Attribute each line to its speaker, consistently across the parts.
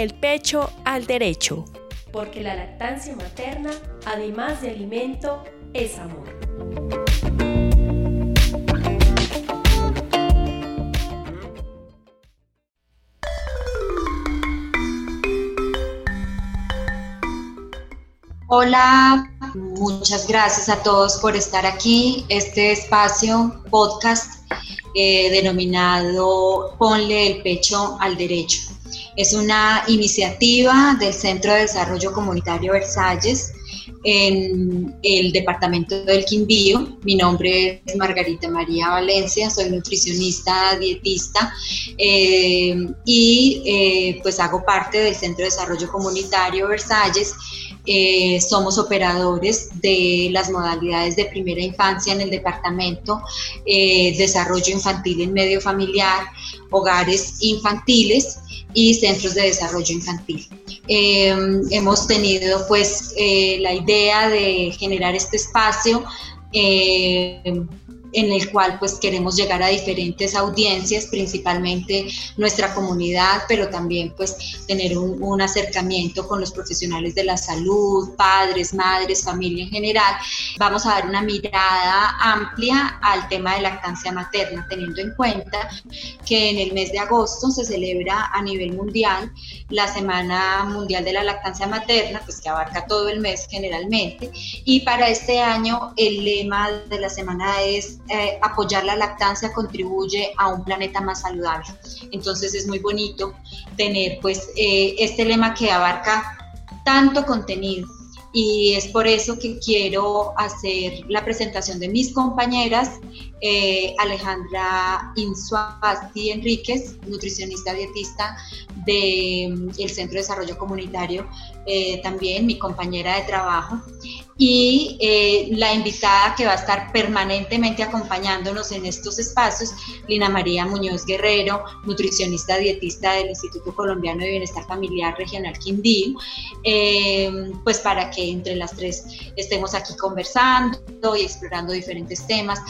Speaker 1: El pecho al derecho. Porque la lactancia materna, además de alimento, es amor.
Speaker 2: Hola, muchas gracias a todos por estar aquí. Este espacio podcast eh, denominado Ponle el pecho al derecho. Es una iniciativa del Centro de Desarrollo Comunitario Versalles en el departamento del Quindío. Mi nombre es Margarita María Valencia, soy nutricionista, dietista eh, y eh, pues hago parte del Centro de Desarrollo Comunitario Versalles. Eh, somos operadores de las modalidades de primera infancia en el departamento, desarrollo infantil en medio familiar, hogares infantiles y centros de desarrollo infantil. Eh, hemos tenido pues eh, la idea de generar este espacio eh, en el cual pues queremos llegar a diferentes audiencias, principalmente nuestra comunidad, pero también pues tener un, un, acercamiento con los profesionales de la salud, padres, madres, familia en general. Vamos a dar una mirada amplia al tema de lactancia materna, teniendo en cuenta que en el mes de agosto se celebra a nivel mundial la Semana Mundial de la Lactancia Materna, pues que abarca todo el mes generalmente, y para este año el lema de la semana es eh, apoyar la lactancia contribuye a un planeta más saludable. Entonces es muy bonito tener pues eh, este lema que abarca tanto contenido y es por eso que quiero hacer la presentación de mis compañeras, eh, Alejandra Insuasti Enríquez, nutricionista dietista del mm, Centro de Desarrollo Comunitario, eh, también mi compañera de trabajo, y eh, la invitada que va a estar permanentemente acompañándonos en estos espacios, Lina María Muñoz Guerrero, nutricionista dietista del Instituto Colombiano de Bienestar Familiar Regional Quindío, pues para que entre las tres estemos aquí conversando y explorando diferentes temas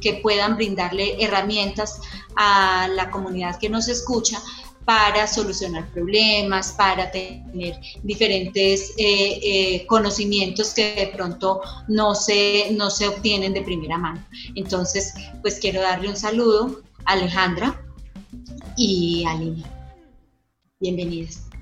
Speaker 2: que puedan brindarle herramientas a la comunidad que nos escucha para solucionar problemas, para tener diferentes eh, eh, conocimientos que de pronto no se, no se obtienen de primera mano. Entonces, pues quiero darle un saludo a Alejandra y a Lina. Bienvenidas.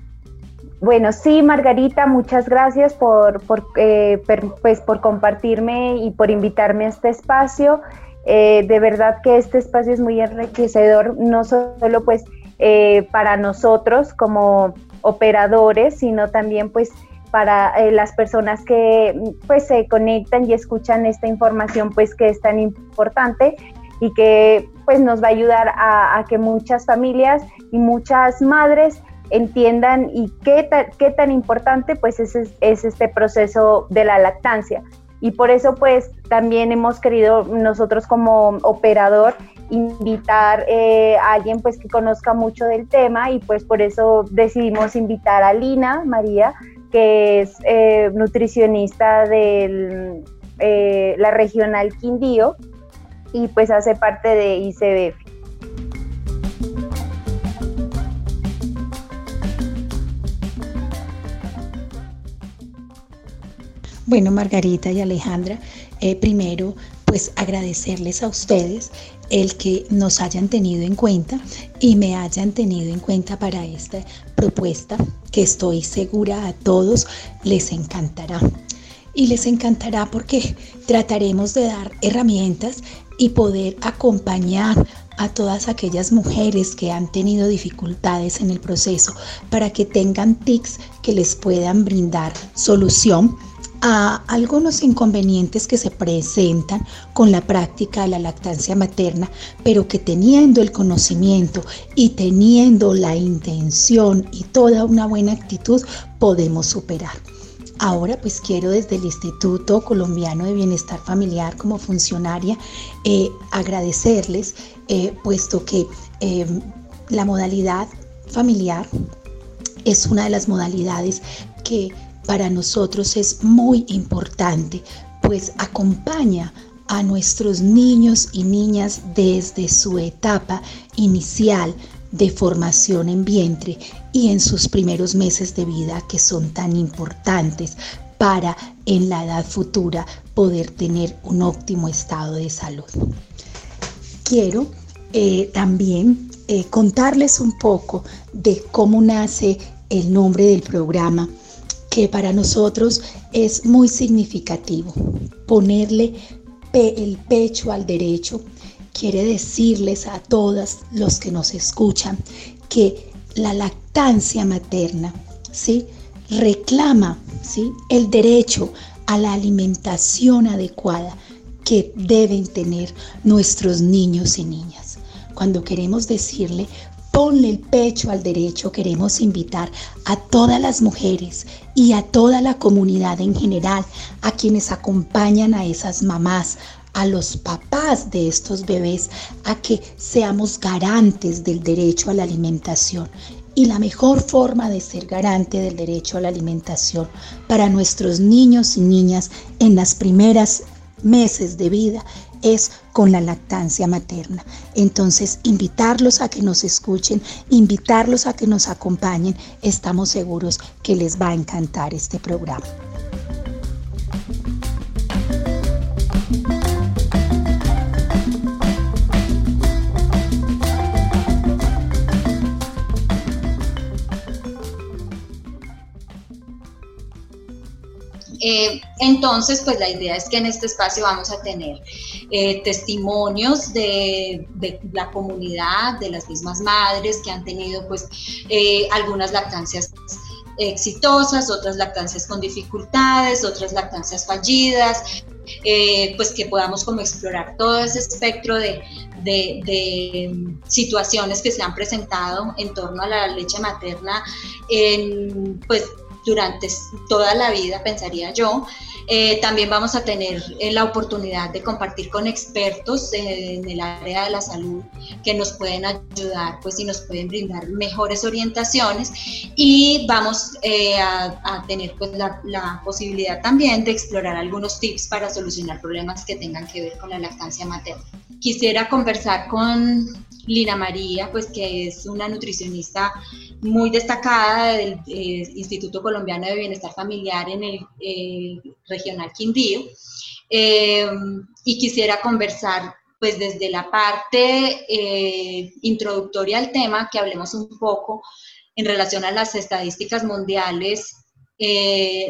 Speaker 3: Bueno, sí, Margarita, muchas gracias por, por, eh, pues, por compartirme y por invitarme a este espacio. Eh, de verdad que este espacio es muy enriquecedor, no solo pues eh, para nosotros como operadores, sino también pues para las personas que pues se conectan y escuchan esta información pues que es tan importante y que pues nos va a ayudar a, a que muchas familias y muchas madres entiendan y qué, qué tan importante pues es, es este proceso de la lactancia. Y por eso pues también hemos querido nosotros como operador invitar eh, a alguien pues que conozca mucho del tema y pues por eso decidimos invitar a Lina María, que es eh, nutricionista de eh, la regional Quindío y pues hace parte de ICBF.
Speaker 4: Bueno, Margarita y Alejandra, eh, primero, pues agradecerles a ustedes el que nos hayan tenido en cuenta y me hayan tenido en cuenta para esta propuesta que estoy segura a todos les encantará. Y les encantará porque trataremos de dar herramientas y poder acompañar a todas aquellas mujeres que han tenido dificultades en el proceso para que tengan tics que les puedan brindar solución a algunos inconvenientes que se presentan con la práctica de la lactancia materna, pero que teniendo el conocimiento y teniendo la intención y toda una buena actitud podemos superar. Ahora pues quiero desde el Instituto Colombiano de Bienestar Familiar como funcionaria eh, agradecerles, eh, puesto que eh, la modalidad familiar es una de las modalidades que para nosotros es muy importante, pues acompaña a nuestros niños y niñas desde su etapa inicial de formación en vientre y en sus primeros meses de vida que son tan importantes para en la edad futura poder tener un óptimo estado de salud. Quiero eh, también eh, contarles un poco de cómo nace el nombre del programa, que para nosotros es muy significativo. Ponerle el pecho al derecho quiere decirles a todas los que nos escuchan que la lactancia materna, ¿sí? reclama ¿sí? el derecho a la alimentación adecuada que deben tener nuestros niños y niñas. Cuando queremos decirle, ponle el pecho al derecho, queremos invitar a todas las mujeres y a toda la comunidad en general, a quienes acompañan a esas mamás, a los papás de estos bebés, a que seamos garantes del derecho a la alimentación. Y la mejor forma de ser garante del derecho a la alimentación para nuestros niños y niñas en las primeras meses de vida es con la lactancia materna. Entonces, invitarlos a que nos escuchen, invitarlos a que nos acompañen, estamos seguros que les va a encantar este programa.
Speaker 2: Eh, entonces, pues la idea es que en este espacio vamos a tener eh, testimonios de, la comunidad, de las mismas madres que han tenido pues eh, algunas lactancias exitosas, otras lactancias con dificultades, otras lactancias fallidas, pues que podamos como explorar todo ese espectro de, situaciones que se han presentado en torno a la leche materna pues, durante toda la vida, pensaría yo. Eh, también vamos a tener eh, la oportunidad de compartir con expertos en el área de la salud que nos pueden ayudar pues, y nos pueden brindar mejores orientaciones y vamos eh, a, tener pues, la, posibilidad también de explorar algunos tips para solucionar problemas que tengan que ver con la lactancia materna. Quisiera conversar con Lina María, pues que es una nutricionista muy destacada del eh, Instituto Colombiano de Bienestar Familiar en el eh, regional Quindío. Eh, y quisiera conversar pues desde la parte introductoria al tema, que hablemos un poco en relación a las estadísticas mundiales,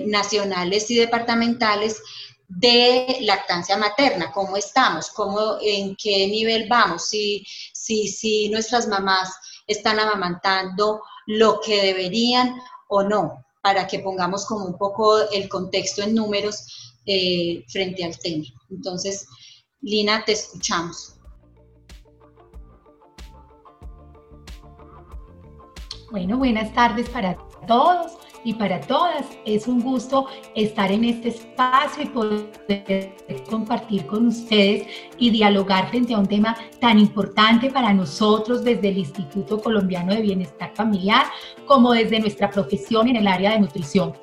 Speaker 2: nacionales y departamentales de lactancia materna, cómo estamos, cómo, en qué nivel vamos, si, si, si nuestras mamás están amamantando lo que deberían o no, para que pongamos como un poco el contexto en números eh, frente al tema. Entonces, Lina, te escuchamos.
Speaker 5: Bueno, buenas tardes para todos y para todas. Es un gusto estar en este espacio y poder compartir con ustedes y dialogar frente a un tema tan importante para nosotros desde el Instituto Colombiano de Bienestar Familiar como desde nuestra profesión en el área de nutrición.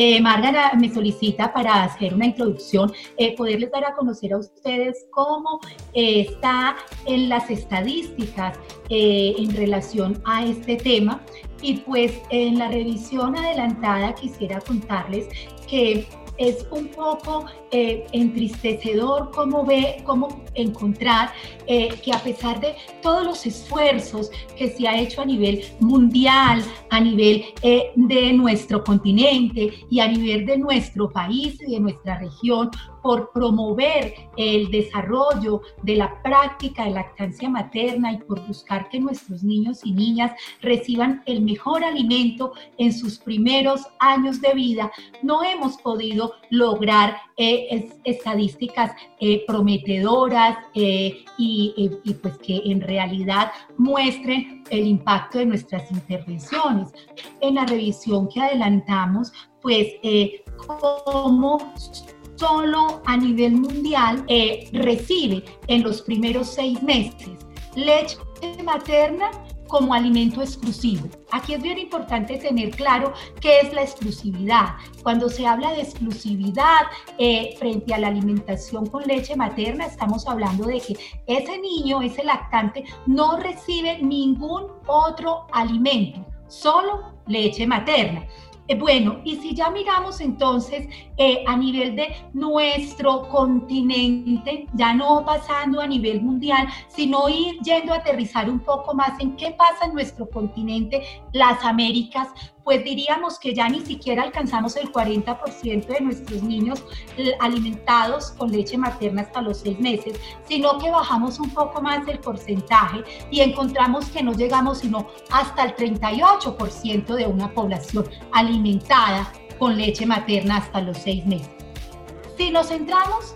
Speaker 5: Eh, Margarita me solicita para hacer una introducción, eh, poderles dar a conocer a ustedes cómo eh, está en las estadísticas eh, en relación a este tema. Y pues en la revisión adelantada quisiera contarles que es un poco eh, entristecedor cómo, ve, cómo encontrar eh, que a pesar de todos los esfuerzos que se ha hecho a nivel mundial, a nivel de nuestro continente y a nivel de nuestro país y de nuestra región por promover el desarrollo de la práctica de lactancia materna y por buscar que nuestros niños y niñas reciban el mejor alimento en sus primeros años de vida, no hemos podido lograr eh, estadísticas eh, prometedoras eh, y, pues que en realidad muestren el impacto de nuestras intervenciones. En la revisión que adelantamos, pues como solo a nivel mundial recibe en los primeros seis meses leche materna como alimento exclusivo. Aquí es bien importante tener claro qué es la exclusividad. Cuando se habla de exclusividad eh, frente a la alimentación con leche materna, estamos hablando de que ese niño, ese lactante, no recibe ningún otro alimento solo leche materna. Eh, bueno, y si ya miramos entonces eh, a nivel de nuestro continente, ya no pasando a nivel mundial, sino ir yendo a aterrizar un poco más en qué pasa en nuestro continente, las Américas, pues diríamos que ya ni siquiera alcanzamos el 40% de nuestros niños eh, alimentados con leche materna hasta los seis meses, sino que bajamos un poco más el porcentaje y encontramos que no llegamos sino hasta el 38% de una población alimentada con leche materna hasta los seis meses. Si nos centramos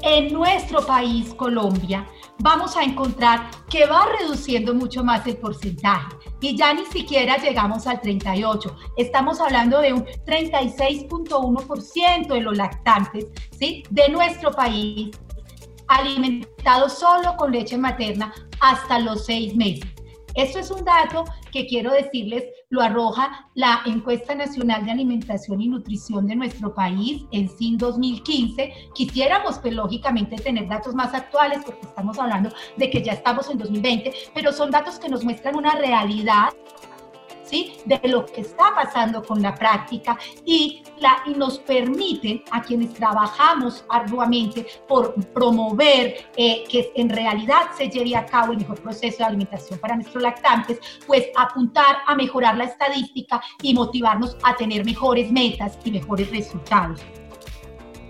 Speaker 5: en nuestro país, Colombia, vamos a encontrar que va reduciendo mucho más el porcentaje y ya ni siquiera llegamos al 38. Estamos hablando de un 36.1% de los lactantes ¿sí? de nuestro país alimentados solo con leche materna hasta los seis meses. Esto es un dato que quiero decirles, lo arroja la encuesta nacional de alimentación y nutrición de nuestro país en SIN 2015. Quisiéramos, pues lógicamente, tener datos más actuales porque estamos hablando de que ya estamos en 2020, pero son datos que nos muestran una realidad de lo que está pasando con la práctica y, la, y nos permiten a quienes trabajamos arduamente por promover eh, que en realidad se lleve a cabo el mejor proceso de alimentación para nuestros lactantes, pues apuntar a mejorar la estadística y motivarnos a tener mejores metas y mejores resultados.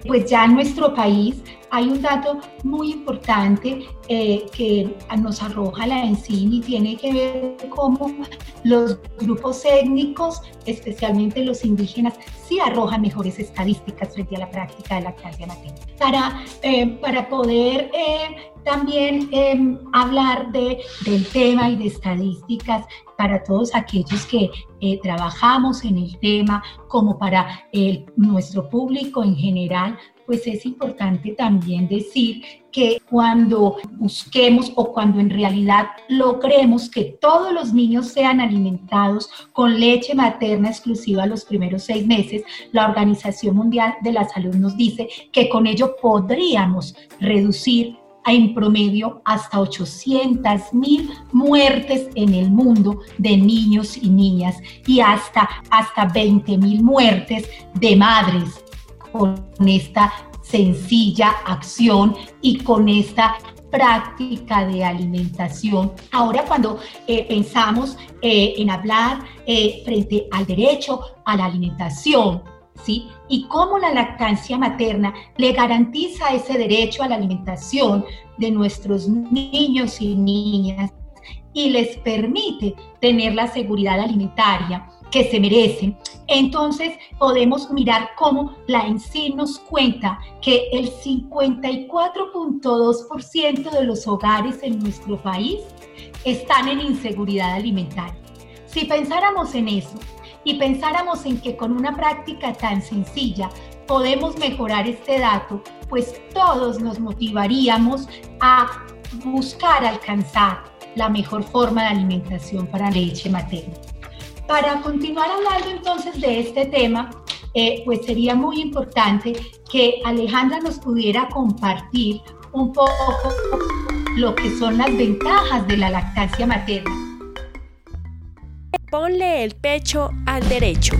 Speaker 5: Pues ya en nuestro país hay un dato muy importante eh, que nos arroja la ENCIN y tiene que ver cómo los grupos étnicos, especialmente los indígenas, sí arrojan mejores estadísticas frente a la práctica de lactancia materna. Para, eh, para poder eh, también em, hablar de, del tema y de estadísticas para todos aquellos que trabajamos en el tema, como para nuestro público en general, pues es importante también decir que cuando busquemos o cuando en realidad logremos que todos los niños sean alimentados con leche materna exclusiva los primeros seis meses, la Organización Mundial de la Salud nos dice que con ello podríamos reducir en promedio hasta 800 mil muertes en el mundo de niños y niñas y hasta, hasta 20 mil muertes de madres con esta sencilla acción y con esta práctica de alimentación. Ahora cuando eh, pensamos eh, en hablar eh, frente al derecho a la alimentación, ¿sí? Y cómo la lactancia materna le garantiza ese derecho a la alimentación de nuestros niños y niñas y les permite tener la seguridad alimentaria que se merecen. Entonces podemos mirar cómo la ENSI nos cuenta que el 54.2% de los hogares en nuestro país están en inseguridad alimentaria. Si pensáramos en eso y pensáramos en que con una práctica tan sencilla podemos mejorar este dato, pues todos nos motivaríamos a buscar alcanzar la mejor forma de alimentación para leche materna. Para continuar hablando entonces de este tema, eh, pues sería muy importante que Alejandra nos pudiera compartir un poco lo que son las ventajas de la lactancia materna.
Speaker 1: Ponle el pecho al derecho.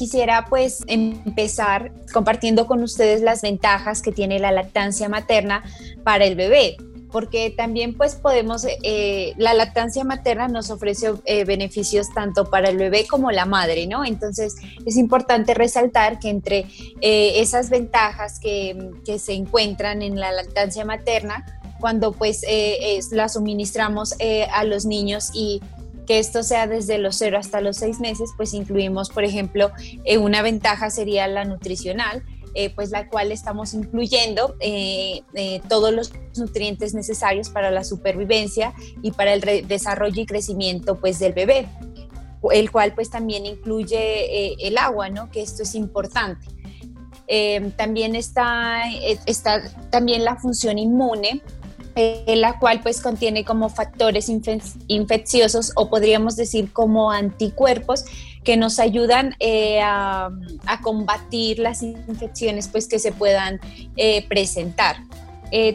Speaker 6: Quisiera pues empezar compartiendo con ustedes las ventajas que tiene la lactancia materna para el bebé porque también pues podemos, eh, la lactancia materna nos ofrece eh, beneficios tanto para el bebé como la madre, ¿no? Entonces es importante resaltar que entre eh, esas ventajas que, que, se encuentran en la lactancia materna, cuando pues la suministramos a los niños y que esto sea desde los 0 hasta los 6 meses, pues incluimos, por ejemplo, eh, una ventaja sería la nutricional, eh, pues la cual estamos incluyendo eh, todos los nutrientes necesarios para la supervivencia y para el desarrollo y crecimiento pues del bebé, el cual pues también incluye el agua, ¿no? Que esto es importante. también está, está también la función inmune, eh, la cual pues contiene como factores infecciosos o podríamos decir como anticuerpos que nos ayudan eh, a, combatir las infecciones pues, que se puedan eh, presentar.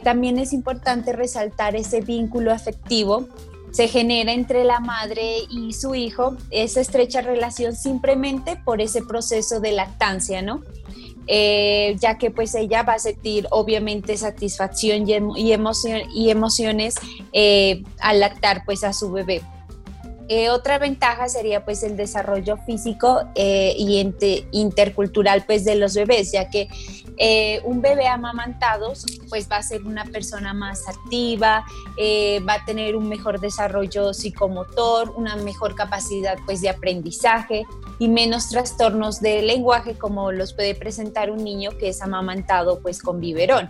Speaker 6: también es importante resaltar ese vínculo afectivo se genera entre la madre y su hijo esa estrecha relación simplemente por ese proceso de lactancia, ¿no? Eh, ya que pues ella va a sentir obviamente satisfacción y, emoción, y emociones eh, al lactar pues a su bebé. Eh, otra ventaja sería pues el desarrollo físico y intercultural pues de los bebés, ya que un bebé amamantado pues va a ser una persona más activa, va a tener un mejor desarrollo psicomotor, una mejor capacidad pues de aprendizaje, y menos trastornos de lenguaje como los puede presentar un niño que es amamantado pues con biberón.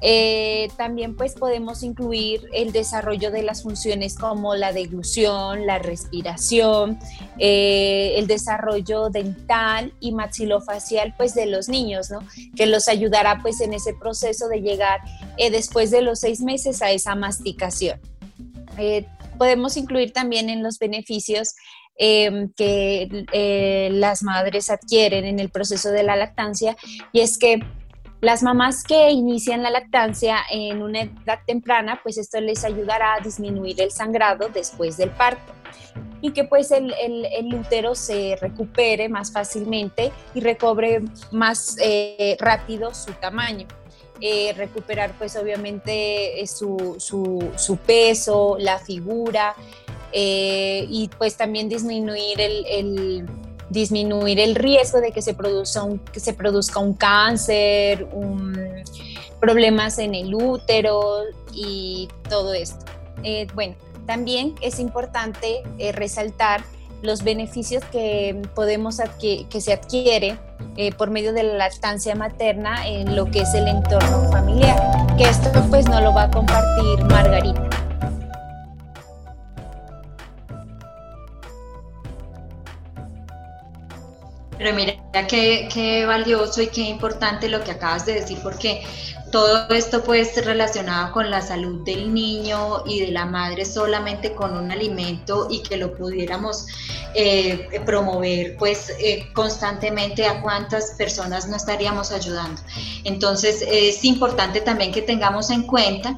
Speaker 6: Eh, también pues podemos incluir el desarrollo de las funciones como la deglución, la respiración, eh, el desarrollo dental y maxilofacial pues de los niños, ¿no? Que los ayudará pues en ese proceso de llegar eh, después de los seis meses a esa masticación. podemos incluir también en los beneficios Em, que las madres adquieren en el proceso de la lactancia y es que las mamás que inician la lactancia en una edad temprana, pues esto les ayudará a disminuir el sangrado después del parto y que pues el, el, útero se recupere más fácilmente y recobre más eh, rápido su tamaño. Eh, recuperar pues obviamente su, su, su, peso, la figura, eh, y pues también disminuir el, disminuir el riesgo de que se produzca un, que se produzca un cáncer, problemas en el útero y todo esto. Eh, bueno, también es importante eh, resaltar los beneficios que podemos que se adquiere por medio de la lactancia materna en lo que es el entorno familiar, que esto pues no lo va a compartir Margarita.
Speaker 2: Pero mira qué, qué valioso y qué importante lo que acabas de decir, porque todo esto puede ser relacionado con la salud del niño y de la madre solamente con un alimento y que lo pudiéramos eh, promover pues eh, constantemente a cuántas personas no estaríamos ayudando. Entonces es importante también que tengamos en cuenta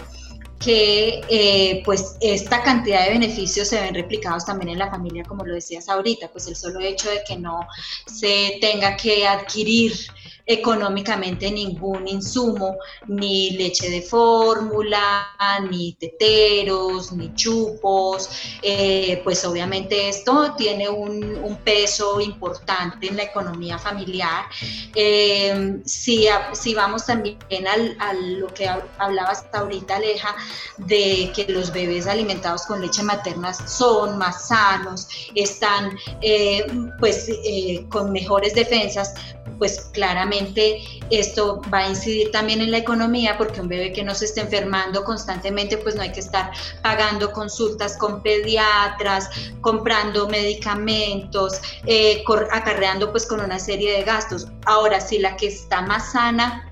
Speaker 2: que eh, pues esta cantidad de beneficios se ven replicados también en la familia, como lo decías ahorita, pues el solo hecho de que no se tenga que adquirir económicamente ningún insumo, ni leche de fórmula, ni teteros, ni chupos, eh, pues obviamente esto tiene un, peso importante en la economía familiar. Eh, si, si, vamos también al, a lo que hablabas ahorita, Aleja, de que los bebés alimentados con leche materna son más sanos, están eh, pues con mejores defensas, pues claramente esto va a incidir también en la economía porque un bebé que no se esté enfermando constantemente, pues no hay que estar pagando consultas con pediatras, comprando medicamentos, eh, acarreando pues con una serie de gastos. Ahora, si la que está más sana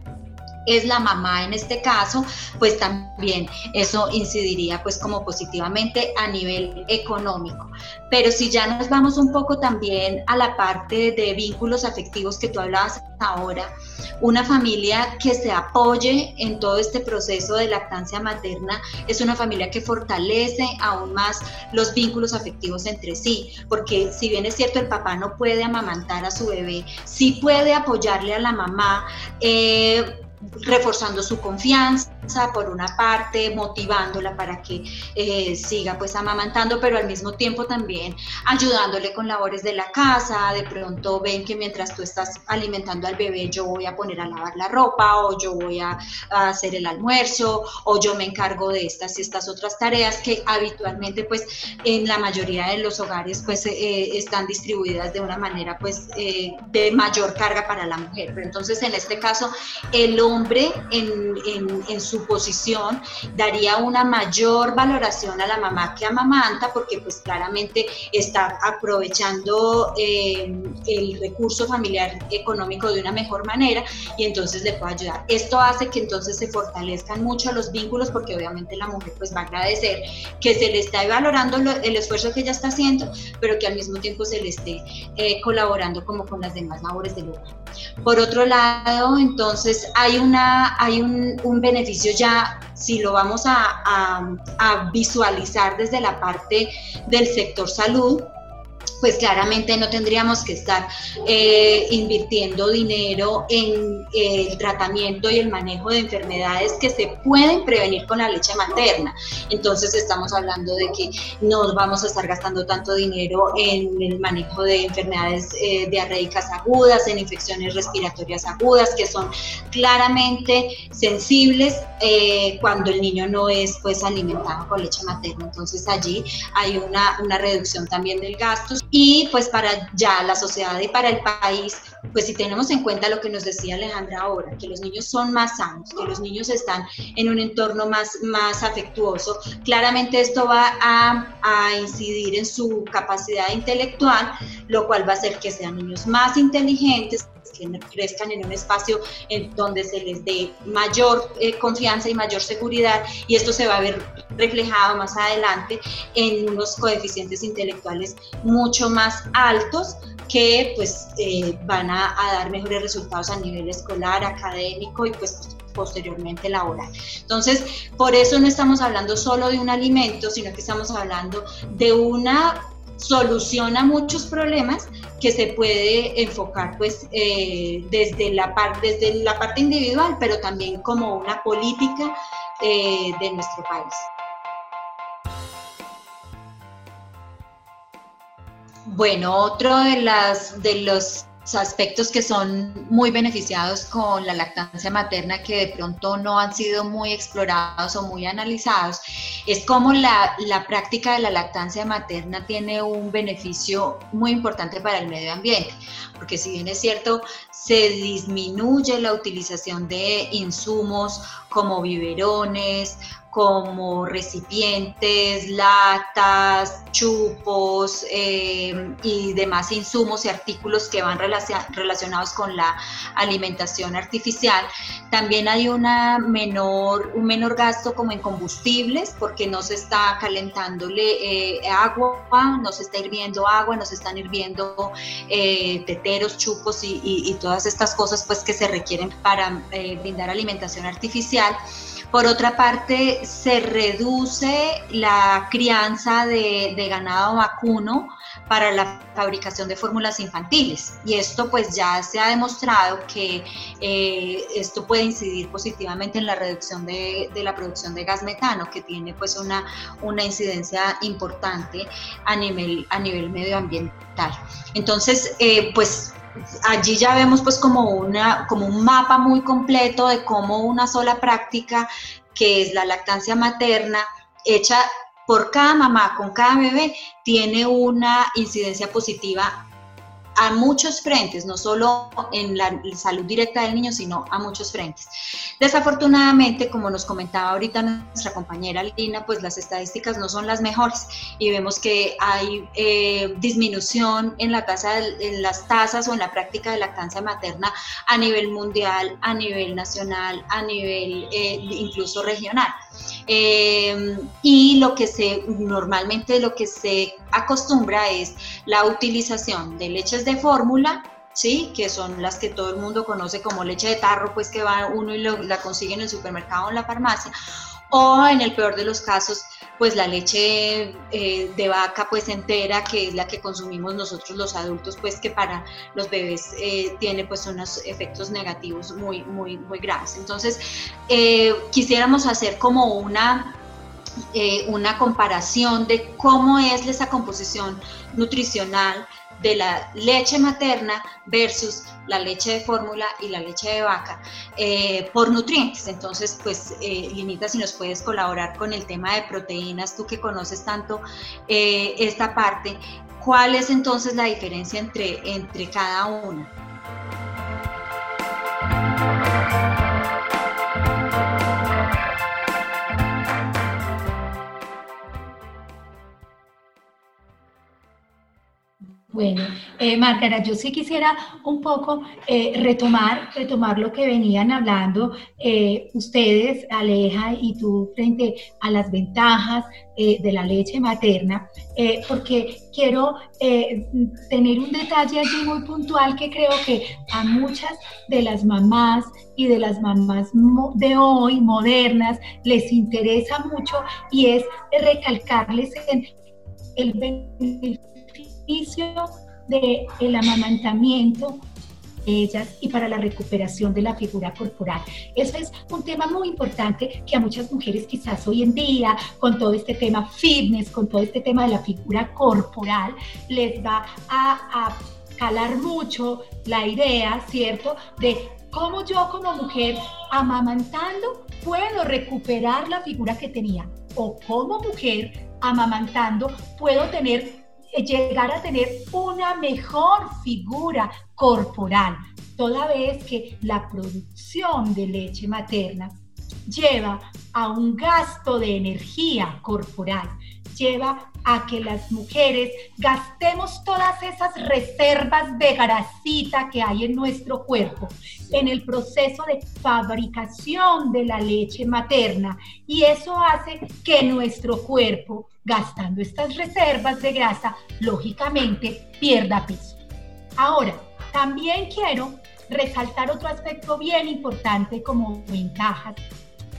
Speaker 2: es la mamá en este caso, pues también eso incidiría pues como positivamente a nivel económico. Pero si ya nos vamos un poco también a la parte de vínculos afectivos que tú hablabas ahora, una familia que se apoye en todo este proceso de lactancia materna es una familia que fortalece aún más los vínculos afectivos entre sí, porque si bien es cierto el papá no puede amamantar a su bebé, sí puede apoyarle a la mamá. Eh, reforzando su confianza por una parte, motivándola para que eh, siga pues amamantando, pero al mismo tiempo también ayudándole con labores de la casa, de pronto ven que mientras tú estás alimentando al bebé yo voy a poner a lavar la ropa o yo voy a, hacer el almuerzo o yo me encargo de estas y estas otras tareas que habitualmente pues en la mayoría de los hogares pues eh, están distribuidas de una manera pues eh, de mayor carga para la mujer, pero entonces en este caso el hombre en, en, su posición daría una mayor valoración a la mamá que amamanta porque pues claramente está aprovechando eh, el recurso familiar económico de una mejor manera y entonces le puede ayudar. Esto hace que entonces se fortalezcan mucho los vínculos porque obviamente la mujer pues va a agradecer que se le está valorando el esfuerzo que ella está haciendo, pero que al mismo tiempo se le esté eh, colaborando como con las demás labores del hogar. Por otro lado, entonces hay, una, hay un, beneficio ya, si lo vamos a visualizar desde la parte del sector salud, pues claramente no tendríamos que estar eh, invirtiendo dinero en el tratamiento y el manejo de enfermedades que se pueden prevenir con la leche materna. Entonces estamos hablando de que no vamos a estar gastando tanto dinero en el manejo de enfermedades eh, diarreicas agudas, en infecciones respiratorias agudas, que son claramente sensibles eh, cuando el niño no es pues alimentado con leche materna. Entonces allí hay una, una reducción también del gasto y pues para ya la sociedad y para el país, pues si tenemos en cuenta lo que nos decía Alejandra ahora, que los niños son más sanos, que los niños están en un entorno más, más afectuoso, claramente esto va a, incidir en su capacidad intelectual, lo cual va a hacer que sean niños más inteligentes, que crezcan en un espacio en donde se les dé mayor eh, confianza y mayor seguridad y esto se va a ver reflejado más adelante en unos coeficientes intelectuales mucho más altos que pues eh, van a, dar mejores resultados a nivel escolar, académico y pues posteriormente laboral. Entonces, por eso no estamos hablando solo de un alimento, sino que estamos hablando de una solución a muchos problemas que se puede enfocar pues eh, desde, la desde la parte individual, pero también como una política eh, de nuestro país. Bueno, otro de, las, de los aspectos que son muy beneficiados con la lactancia materna que de pronto no han sido muy explorados o muy analizados, es como la, la, práctica de la lactancia materna tiene un beneficio muy importante para el medio ambiente, porque si bien es cierto, se disminuye la utilización de insumos como biberones, como recipientes, latas, chupos eh, y demás insumos y artículos que van relacionados con la alimentación artificial. También hay una menor, un menor gasto como en combustibles porque no se está calentándole eh, agua, no se está hirviendo agua, no se están hirviendo eh, teteros, chupos y, y, todas estas cosas pues que se requieren para brindar alimentación artificial. Por otra parte, se reduce la crianza de, ganado vacuno para la fabricación de fórmulas infantiles y esto pues ya se ha demostrado que eh, esto puede incidir positivamente en la reducción de, la producción de gas metano que tiene pues una, incidencia importante a nivel, a nivel medioambiental. Entonces eh, pues allí ya vemos pues como, una, como un mapa muy completo de cómo una sola práctica, que es la lactancia materna, hecha por cada mamá, con cada bebé, tiene una incidencia positiva a muchos frentes, no solo en la salud directa del niño, sino a muchos frentes. Desafortunadamente, como nos comentaba ahorita nuestra compañera Lina, pues las estadísticas no son las mejores y vemos que hay eh, disminución en, la tasa, en las tasas o en la práctica de lactancia materna a nivel mundial, a nivel nacional, a nivel eh, incluso regional. Eh, y lo que se normalmente lo que se acostumbra es la utilización de leches de fórmula, ¿sí? que son las que todo el mundo conoce como leche de tarro, pues que va uno y la consigue en el supermercado o en la farmacia, o en el peor de los casos, pues la leche eh, de vaca pues entera, que es la que consumimos nosotros los adultos, pues que para los bebés eh, tiene pues unos efectos negativos muy, muy, muy graves. Entonces, eh, quisiéramos hacer como una una comparación de cómo es esa composición nutricional de la leche materna versus la leche de fórmula y la leche de vaca eh, por nutrientes. Entonces, pues, eh, Linita, si nos puedes colaborar con el tema de proteínas, tú que conoces tanto eh, esta parte, ¿cuál es entonces la diferencia entre, entre cada una?
Speaker 5: Bueno, eh, Margarita, yo sí quisiera un poco eh, retomar, retomar lo que venían hablando eh, ustedes, Aleja y tú, frente a las ventajas eh, de la leche materna, porque quiero tener un detalle allí muy puntual que creo que a muchas de las mamás y de las mamás de hoy, modernas, les interesa mucho y es recalcarles en el beneficio del el amamantamiento de ellas y para la recuperación de la figura corporal. Eso es un tema muy importante que a muchas mujeres quizás hoy en día, con todo este tema fitness, con todo este tema de la figura corporal, les va a, a calar mucho la idea, ¿cierto?, de cómo yo como mujer amamantando puedo recuperar la figura que tenía o como mujer amamantando puedo tener llegar a tener una mejor figura corporal, toda vez que la producción de leche materna lleva a un gasto de energía corporal, lleva a que las mujeres gastemos todas esas reservas de grasita que hay en nuestro cuerpo en el proceso de fabricación de la leche materna. Y eso hace que nuestro cuerpo, gastando estas reservas de grasa, lógicamente pierda peso. Ahora, también quiero resaltar otro aspecto bien importante como ventajas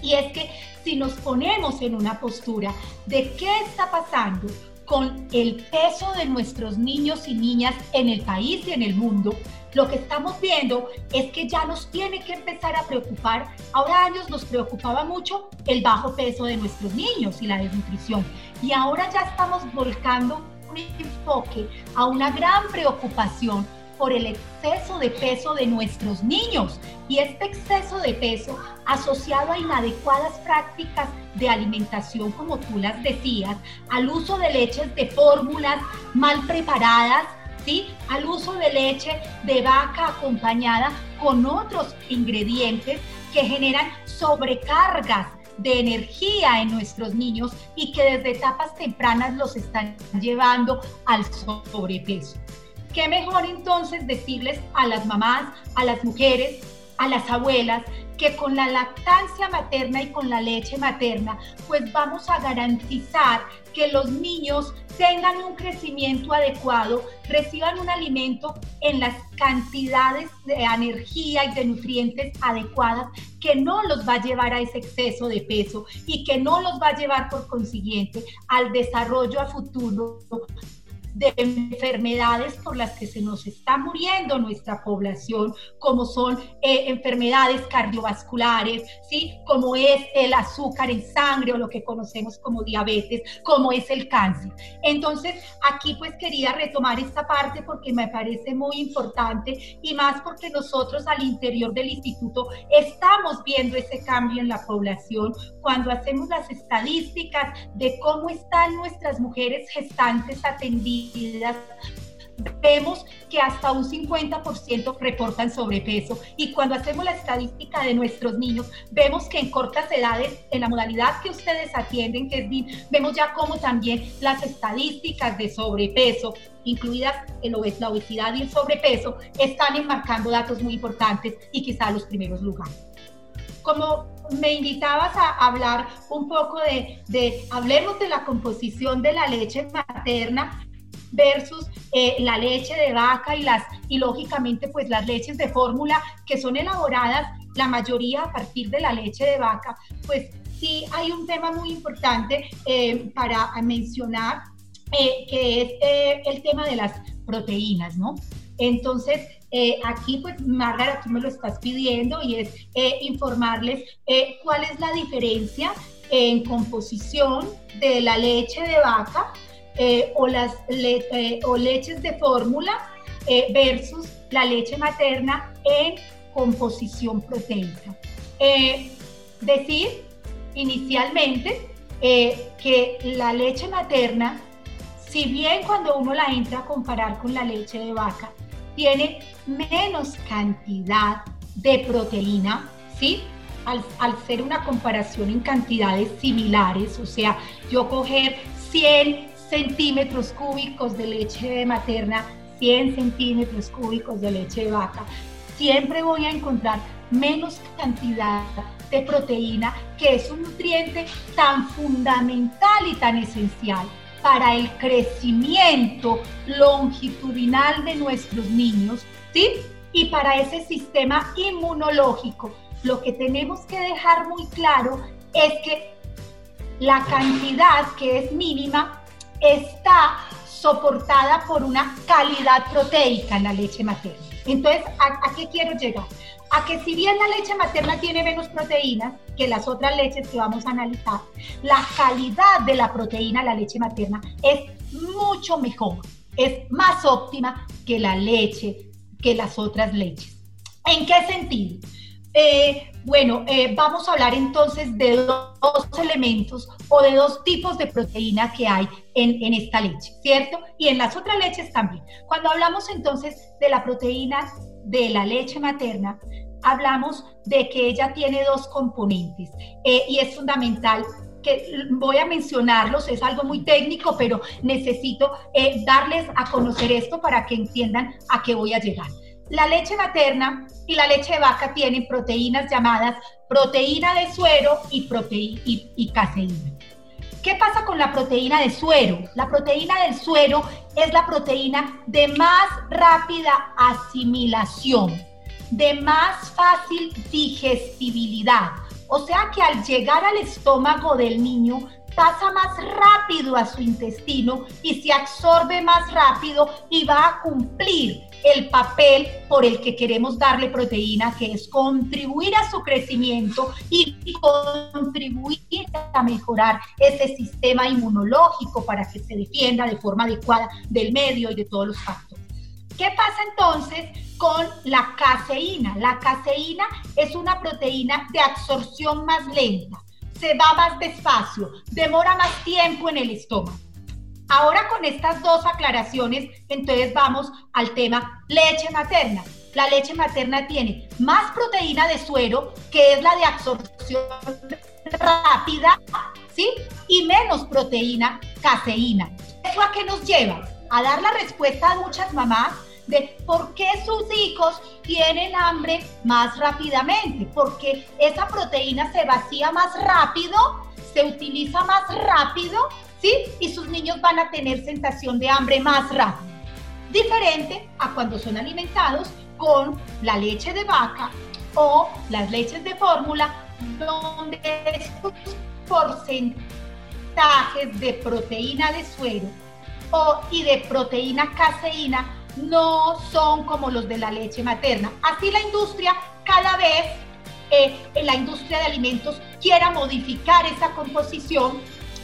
Speaker 5: y es que si nos ponemos en una postura de qué está pasando con el peso de nuestros niños y niñas en el país y en el mundo, lo que estamos viendo es que ya nos tiene que empezar a preocupar. Ahora años nos preocupaba mucho el bajo peso de nuestros niños y la desnutrición. Y ahora ya estamos volcando un enfoque a una gran preocupación por el exceso de peso de nuestros niños y este exceso de peso asociado a inadecuadas prácticas de alimentación, como tú las decías, al uso de leches de fórmulas mal preparadas, ¿sí? al uso de leche de vaca acompañada con otros ingredientes que generan sobrecargas de energía en nuestros niños y que desde etapas tempranas los están llevando al sobrepeso. ¿Qué mejor entonces decirles a las mamás, a las mujeres, a las abuelas, que con la lactancia materna y con la leche materna, pues vamos a garantizar que los niños tengan un crecimiento adecuado, reciban un alimento en las cantidades de energía y de nutrientes adecuadas que no los va a llevar a ese exceso de peso y que no los va a llevar por consiguiente al desarrollo a futuro de enfermedades por las que se nos está muriendo nuestra población, como son eh, enfermedades cardiovasculares, ¿sí? como es el azúcar en sangre o lo que conocemos como diabetes, como es el cáncer. Entonces, aquí pues quería retomar esta parte porque me parece muy importante y más porque nosotros al interior del instituto estamos viendo ese cambio en la población cuando hacemos las estadísticas de cómo están nuestras mujeres gestantes atendidas vemos que hasta un 50% reportan sobrepeso y cuando hacemos la estadística de nuestros niños, vemos que en cortas edades, en la modalidad que ustedes atienden, que es BIM, vemos ya como también las estadísticas de sobrepeso, incluidas la obesidad y el sobrepeso, están enmarcando datos muy importantes y quizá los primeros lugares. Como me invitabas a hablar un poco de, de, hablemos de la composición de la leche materna, versus eh, la leche de vaca y las y lógicamente pues las leches de fórmula que son elaboradas la mayoría a partir de la leche de vaca, pues sí hay un tema muy importante eh, para mencionar eh, que es el tema de las proteínas, ¿no? Entonces, aquí, pues, Margarita, tú me lo estás pidiendo y es informarles cuál es la diferencia en composición de la leche de vaca eh, o, las eh, o leches de fórmula eh, versus la leche materna en composición proteica. decir inicialmente que la leche materna, si bien cuando uno la entra a comparar con la leche de vaca, tiene menos cantidad de proteína, ¿sí? Al, al, ser una comparación en cantidades similares, o sea, yo coger 100 centímetros cúbicos de leche materna, 100 centímetros cúbicos de leche de vaca, siempre voy a encontrar menos cantidad de proteína, que es un nutriente tan fundamental y tan esencial para el crecimiento longitudinal de nuestros niños, ¿sí? Y para ese sistema inmunológico. Lo que tenemos que dejar muy claro es que la cantidad que es mínima está soportada por una calidad proteica en la leche materna. Entonces, ¿a, qué quiero llegar? A que si bien la leche materna tiene menos proteínas que las otras leches que vamos a analizar, la calidad de la proteína de la leche materna es mucho mejor, es más óptima que la leche, que las otras leches. ¿En qué sentido? Eh, bueno, eh, vamos a hablar entonces de dos elementos o de dos tipos de proteína que hay en, en, esta leche, ¿cierto? Y en las otras leches también. Cuando hablamos entonces de la proteína de la leche materna, hablamos de que ella tiene dos componentes eh, y es fundamental que voy a mencionarlos, es algo muy técnico, pero necesito darles a conocer esto para que entiendan a qué voy a llegar. La leche materna y la leche de vaca tienen proteínas llamadas proteína de suero y, y, caseína. ¿Qué pasa con la proteína de suero? La proteína del suero es la proteína de más rápida asimilación, de más fácil digestibilidad. O sea que al llegar al estómago del niño pasa más rápido a su intestino y se absorbe más rápido y va a cumplir el papel por el que queremos darle proteína, que es contribuir a su crecimiento y contribuir a mejorar ese sistema inmunológico para que se defienda de forma adecuada del medio y de todos los factores. ¿Qué pasa entonces con la caseína? La caseína es una proteína de absorción más lenta, se va más despacio, demora más tiempo en el estómago. Ahora con estas dos aclaraciones, entonces vamos al tema leche materna. La leche materna tiene más proteína de suero, que es la de absorción rápida, ¿sí? Y menos proteína caseína. ¿Eso a qué nos lleva? A dar la respuesta a muchas mamás de por qué sus hijos tienen hambre más rápidamente, porque esa proteína se vacía más rápido, se utiliza más rápido ¿sí? Y sus niños van a tener sensación de hambre más rápido. Diferente a cuando son alimentados con la leche de vaca o las leches de fórmula, donde estos porcentajes de proteína de suero o, y de proteína caseína no son como los de la leche materna. Así la industria cada vez, eh, la industria de alimentos quiera modificar esa composición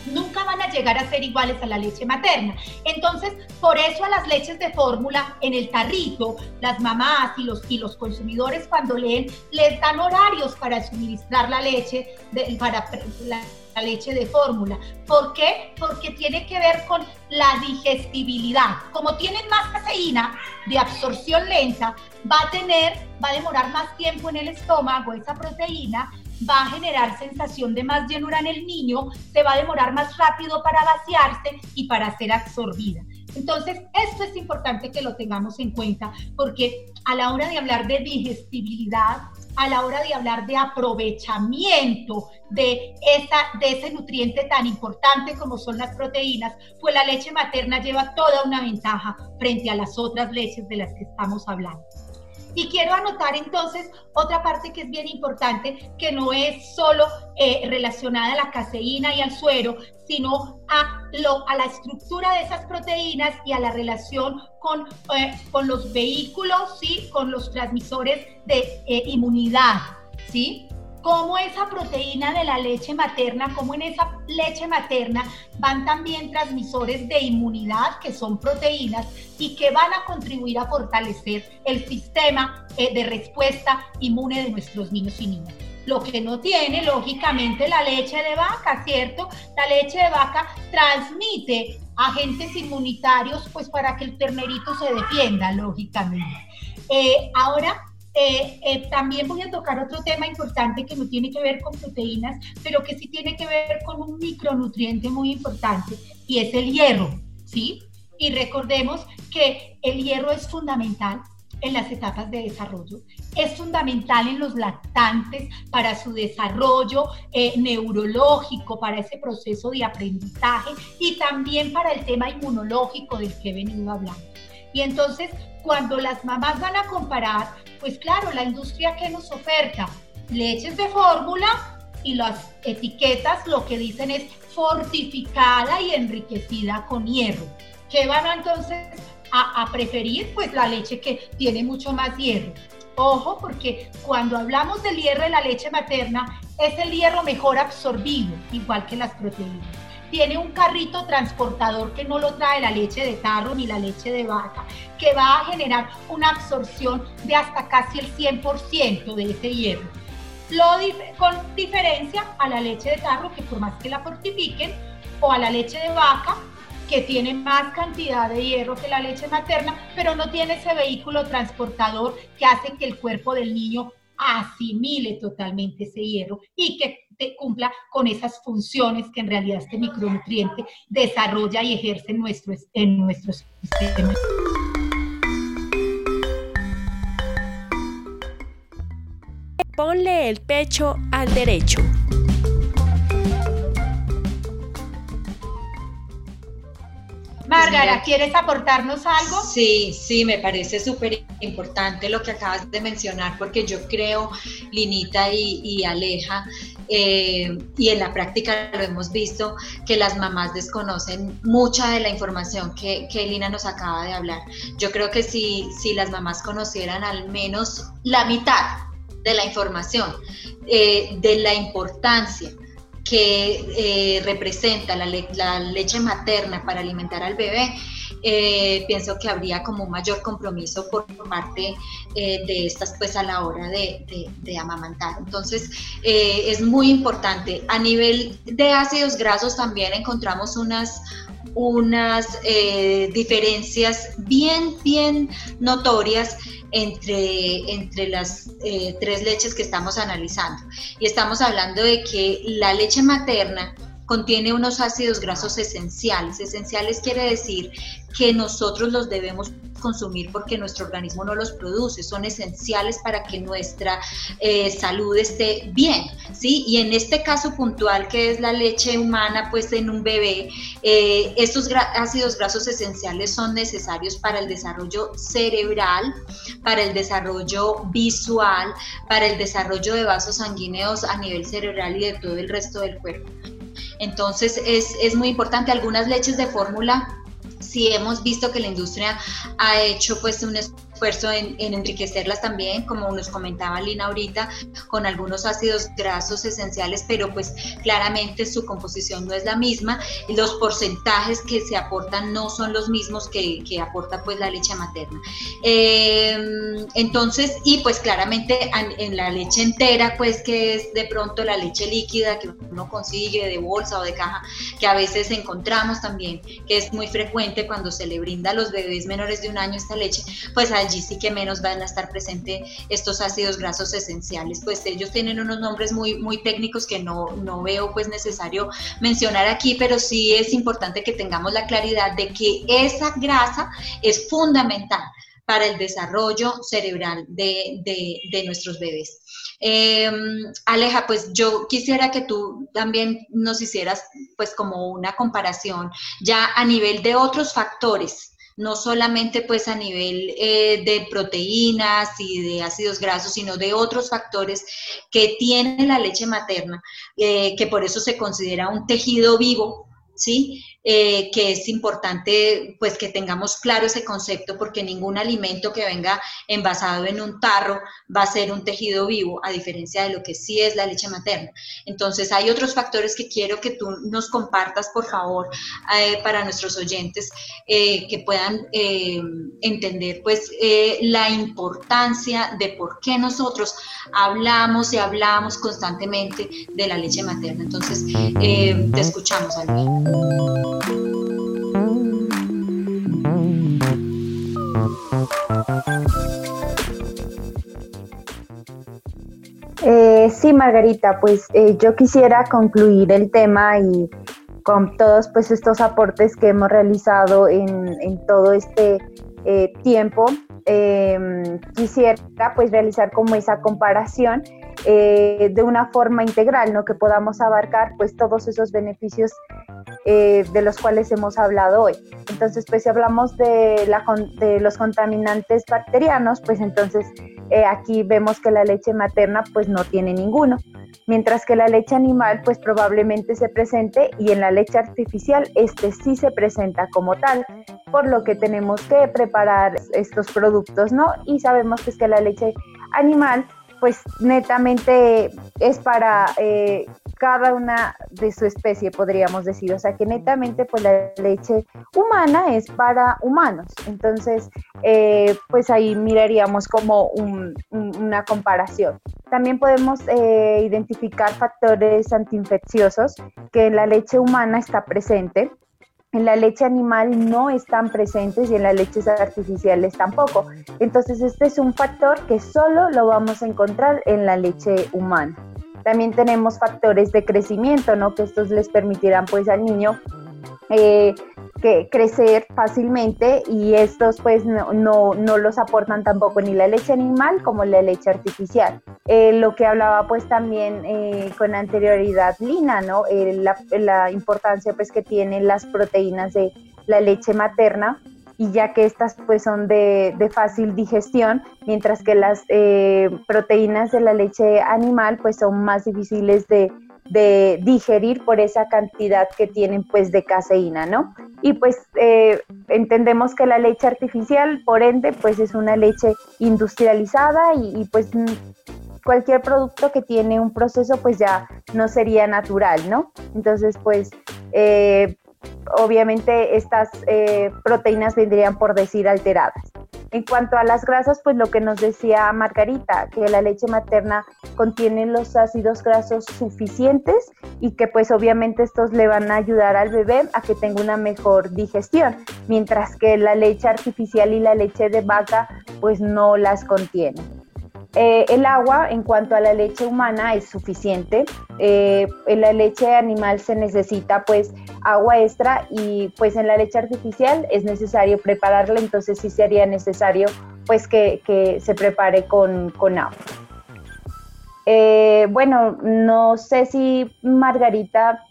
Speaker 5: nunca van a llegar a ser iguales a la leche materna. Entonces, por eso a las leches de fórmula en el tarrito, las mamás y los, y los consumidores cuando leen, les dan horarios para suministrar la leche, de, para la, leche de fórmula. ¿Por qué? Porque tiene que ver con la digestibilidad. Como tienen más caseína de absorción lenta, va a tener, va a demorar más tiempo en el estómago esa proteína va a generar sensación de más llenura en el niño, se va a demorar más rápido para vaciarse y para ser absorbida. Entonces, esto es importante que lo tengamos en cuenta porque a la hora de hablar de digestibilidad, a la hora de hablar de aprovechamiento de, esa, de ese nutriente tan importante como son las proteínas, pues la leche materna lleva toda una ventaja frente a las otras leches de las que estamos hablando. Y quiero anotar entonces otra parte que es bien importante, que no es solo eh, relacionada a la caseína y al suero, sino a, lo, a la estructura de esas proteínas y a la relación con, eh, con los vehículos, ¿sí? con los transmisores de eh, inmunidad. ¿sí? Cómo esa proteína de la leche materna, cómo en esa leche materna van también transmisores de inmunidad, que son proteínas, y que van a contribuir a fortalecer el sistema eh, de respuesta inmune de nuestros niños y niñas. Lo que no tiene, lógicamente, la leche de vaca, ¿cierto? La leche de vaca transmite agentes inmunitarios, pues para que el ternerito se defienda, lógicamente. Eh, ahora, Eh, eh, también voy a tocar otro tema importante que no tiene que ver con proteínas, pero que sí tiene que ver con un micronutriente muy importante y es el hierro, ¿sí? Y recordemos que el hierro es fundamental en las etapas de desarrollo. Es fundamental en los lactantes para su desarrollo eh, neurológico, para ese proceso de aprendizaje y también para el tema inmunológico del que he venido hablando. Y entonces, cuando las mamás van a comparar, pues claro, la industria que nos oferta leches de fórmula y las etiquetas lo que dicen es fortificada y enriquecida con hierro. ¿Qué van entonces a, preferir? Pues la leche que tiene mucho más hierro. Ojo, porque cuando hablamos del hierro de la leche materna, es el hierro mejor absorbido, igual que las proteínas. Tiene un carrito transportador que no lo trae la leche de tarro ni la leche de vaca, que va a generar una absorción de hasta casi el 100% de ese hierro. Lo con diferencia a la leche de tarro, que por más que la fortifiquen, o a la leche de vaca, que tiene más cantidad de hierro que la leche materna, pero no tiene ese vehículo transportador que hace que el cuerpo del niño asimile totalmente ese hierro y que cumpla con esas funciones que en realidad este micronutriente desarrolla y ejerce en nuestro, en nuestro sistema.
Speaker 1: Ponle el pecho al derecho.
Speaker 5: Márgara, ¿quieres aportarnos algo?
Speaker 2: Sí, sí, me parece súper importante lo que acabas de mencionar, porque yo creo, Linita y, Aleja, eh, y en la práctica lo hemos visto, que las mamás desconocen mucha de la información que, que Lina nos acaba de hablar. Yo creo que si, si las mamás conocieran al menos la mitad de la información, eh, de la importancia que eh, representa la, leche materna para alimentar al bebé, eh, pienso que habría como un mayor compromiso por parte eh, de estas pues a la hora de, de amamantar. Entonces es muy importante. A nivel de ácidos grasos también encontramos unas unas diferencias bien, bien notorias entre, entre las eh, tres leches que estamos analizando. Y estamos hablando de que la leche materna contiene unos ácidos grasos esenciales. Esenciales quiere decir que nosotros los debemos consumir porque nuestro organismo no los produce, son esenciales para que nuestra eh, salud esté bien, ¿sí? Y en este caso puntual que es la leche humana, pues en un bebé, eh, estos ácidos grasos esenciales son necesarios para el desarrollo cerebral, para el desarrollo visual, para el desarrollo de vasos sanguíneos a nivel cerebral y de todo el resto del cuerpo. Entonces es, es muy importante, algunas leches de fórmula sí hemos visto que la industria ha hecho pues un en, enriquecerlas también, como nos comentaba Lina ahorita, con algunos ácidos grasos esenciales, pero pues claramente su composición no es la misma los porcentajes que se aportan no son los mismos que, que aporta pues la leche materna. Em, entonces, y pues claramente en, la leche entera, pues que es de pronto la leche líquida que uno consigue de bolsa o de caja, que a veces encontramos también, que es muy frecuente cuando se le brinda a los bebés menores de un año esta leche, pues allí sí que menos van a estar presentes estos ácidos grasos esenciales. Pues ellos tienen unos nombres muy, muy técnicos que no, no veo pues necesario mencionar aquí, pero sí es importante que tengamos la claridad de que esa grasa es fundamental para el desarrollo cerebral de, de, nuestros bebés. Em, Aleja, pues yo quisiera que tú también nos hicieras pues como una comparación ya a nivel de otros factores no solamente pues a nivel eh, de proteínas y de ácidos grasos, sino de otros factores que tiene la leche materna, eh, que por eso se considera un tejido vivo, ¿sí? Eh, que es importante pues que tengamos claro ese concepto porque ningún alimento que venga envasado en un tarro va a ser un tejido vivo, a diferencia de lo que sí es la leche materna. Entonces hay otros factores que quiero que tú nos compartas, por favor, eh, para nuestros oyentes eh, que puedan entender pues la importancia de por qué nosotros hablamos y hablamos constantemente de la leche materna. Entonces, te escuchamos, Eh,
Speaker 3: sí, Margarita, pues eh, yo quisiera concluir el tema y con todos pues estos aportes que hemos realizado en, todo este eh, tiempo, em, quisiera pues realizar como esa comparación eh, de una forma integral, ¿no? que podamos abarcar pues todos esos beneficios eh, de los cuales hemos hablado hoy. Entonces, pues si hablamos de, los contaminantes bacterianos, pues entonces aquí vemos que la leche materna pues no tiene ninguno mientras que la leche animal pues probablemente se presente y en la leche artificial este sí se presenta como tal, por lo que tenemos que preparar estos productos, ¿no? Y sabemos pues que la leche animal pues netamente es para eh, cada una de su especie, podríamos decir. O sea que netamente pues la leche humana es para humanos. Entonces, eh, pues ahí miraríamos como una comparación. También podemos eh, identificar factores antiinfecciosos que en la leche humana está presente. En la leche animal no están presentes y en las leches artificiales tampoco. Entonces este es un factor que solo lo vamos a encontrar en la leche humana. También tenemos factores de crecimiento, ¿no? Que estos les permitirán pues al niño eh, que crecer fácilmente y estos pues no, no, no, los aportan tampoco ni la leche animal como la leche artificial. Eh, lo que hablaba pues también eh, con anterioridad Lina, ¿no? La, la, importancia pues que tienen las proteínas de la leche materna y ya que estas pues son de, fácil digestión, mientras que las eh, proteínas de la leche animal pues son más difíciles de, digerir por esa cantidad que tienen pues de caseína, ¿no? Y pues eh, entendemos que la leche artificial, por ende, pues es una leche industrializada y, pues cualquier producto que tiene un proceso pues ya no sería natural, ¿no? Entonces pues eh, obviamente estas eh, proteínas vendrían por decir alteradas. En cuanto a las grasas, pues lo que nos decía Margarita, que la leche materna contiene los ácidos grasos suficientes y que pues obviamente estos le van a ayudar al bebé a que tenga una mejor digestión, mientras que la leche artificial y la leche de vaca pues no las contienen. Eh, el agua en cuanto a la leche humana es suficiente. Eh, en la leche animal se necesita pues agua extra y pues en la leche artificial es necesario prepararla, entonces sí sería necesario pues que, se prepare con, agua. Eh, bueno, no sé si Margarita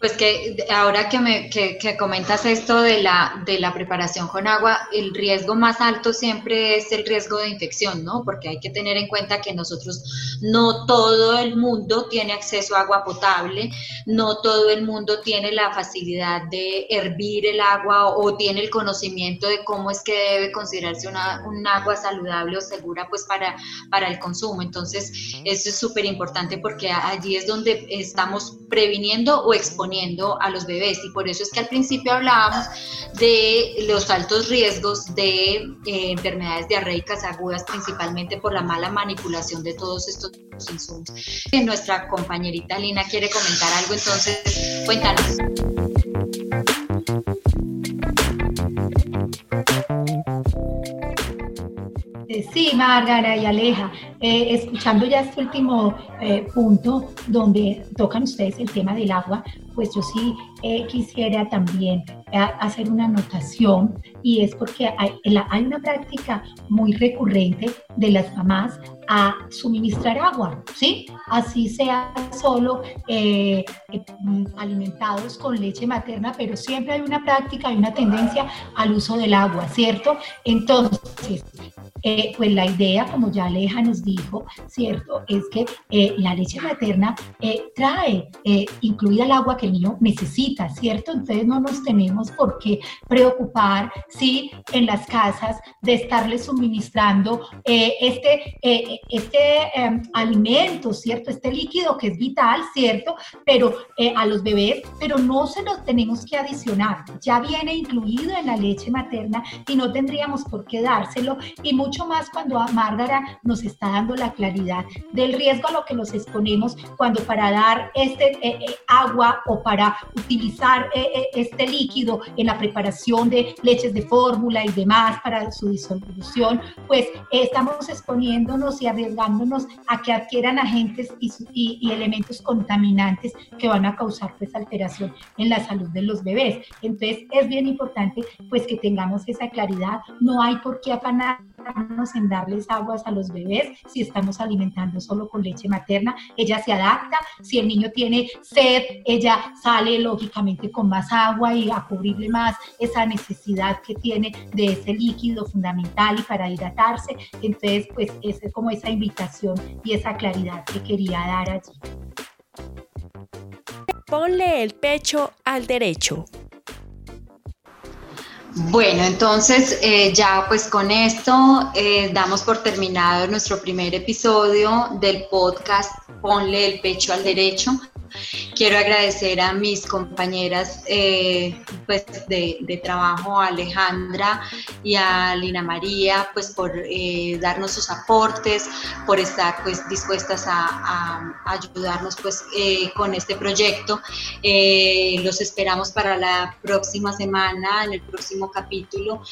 Speaker 2: pues que ahora que, me, que, que, comentas esto de la, de la preparación con agua, el riesgo más alto siempre es el riesgo de infección, ¿no? Porque hay que tener en cuenta que nosotros, no todo el mundo tiene acceso a agua potable, no todo el mundo tiene la facilidad de hervir el agua o, tiene el conocimiento de cómo es que debe considerarse una, un agua saludable o segura pues para, para el consumo. Entonces, eso es súper importante porque allí es donde estamos previniendo o exponiendo a los bebés y por eso es que al principio hablábamos de los altos riesgos de eh, enfermedades diarreicas agudas, principalmente por la mala manipulación de todos estos insumos. Nuestra compañerita Lina quiere comentar algo, entonces cuéntanos.
Speaker 5: Eh, sí, Márgara y Aleja, eh, escuchando ya este último punto donde tocan ustedes el tema del agua, pues yo sí eh, quisiera también hacer una anotación y es porque hay, hay, una práctica muy recurrente de las mamás a suministrar agua, ¿sí? Así sea solo eh, mm, alimentados con leche materna, pero siempre hay una práctica, hay una tendencia al uso del agua, ¿cierto? Entonces, pues la idea, como ya Aleja nos dijo, ¿cierto? Es que la leche materna trae, incluida el agua que niño necesita, ¿cierto? Entonces no nos tenemos por qué preocupar si en las casas de estarle suministrando eh, este, eh, este em, alimento, ¿cierto? Este líquido que es vital, ¿cierto? Pero eh, a los bebés, pero no se los tenemos que adicionar. Ya viene incluido en la leche materna y no tendríamos por qué dárselo y mucho más cuando Márgara nos está dando la claridad del riesgo a lo que nos exponemos cuando para dar este eh, eh, agua o para utilizar eh, este líquido en la preparación de leches de fórmula y demás para su disolución, pues estamos exponiéndonos y arriesgándonos a que adquieran agentes y, y, elementos contaminantes que van a causar pues alteración en la salud de los bebés. Entonces es bien importante pues que tengamos esa claridad. No hay por qué afanarnos en darles aguas a los bebés si estamos alimentando solo con leche materna. Ella se adapta. Si el niño tiene sed, ella sale lógicamente con más agua y a cubrirle más esa necesidad que tiene de ese líquido fundamental y para hidratarse. Entonces, pues es como esa invitación y esa claridad que quería dar allí.
Speaker 1: Ponle el pecho al derecho.
Speaker 2: Bueno, entonces eh, ya pues con esto eh, damos por terminado nuestro primer episodio del podcast Ponle el pecho al derecho. Quiero agradecer a mis compañeras eh, pues de, trabajo, a Alejandra y a Lina María, pues por eh, darnos sus aportes, por estar pues dispuestas a, ayudarnos pues eh, con este proyecto. los esperamos para la próxima semana, en el próximo capítulo,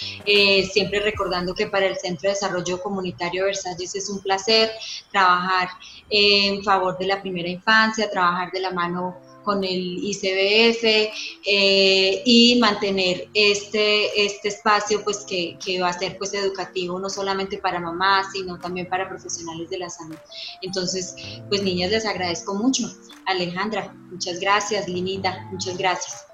Speaker 2: siempre recordando que para el Centro de Desarrollo Comunitario Versalles es un placer trabajar en favor de la primera infancia, trabajar de la mano con el ICBF eh, y mantener este, este espacio pues que, que, va a ser pues educativo no solamente para mamás sino también para profesionales de la salud. Entonces pues niñas les agradezco mucho. Alejandra, muchas gracias. Linita, muchas gracias.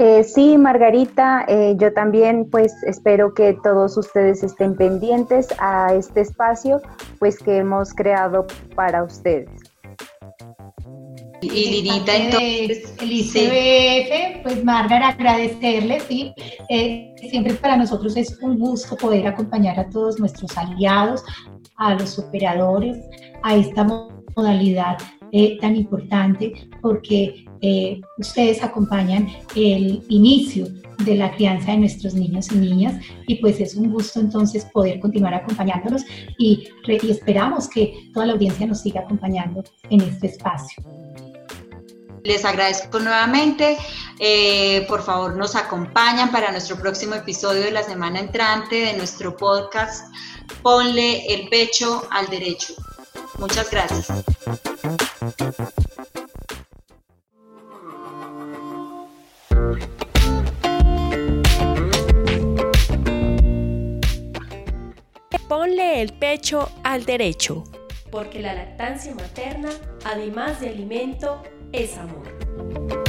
Speaker 3: Eh, sí, Margarita, eh, yo también pues espero que todos ustedes estén pendientes a este espacio pues que hemos creado para ustedes.
Speaker 5: Y Linita, entonces. El ICBF, pues Margar, agradecerle, sí. Eh, siempre para nosotros es un gusto poder acompañar a todos nuestros aliados, a los operadores, a esta modalidad tan importante, porque eh, ustedes acompañan el inicio de la crianza de nuestros niños y niñas y pues es un gusto entonces poder continuar acompañándolos y, esperamos que toda la audiencia nos siga acompañando en este espacio.
Speaker 2: Les agradezco nuevamente. Eh, por favor, nos acompañan para nuestro próximo episodio de la semana entrante de nuestro podcast Ponle el pecho al derecho. Muchas gracias.
Speaker 1: Ponle el pecho al derecho, porque la lactancia materna, además de alimento, es amor.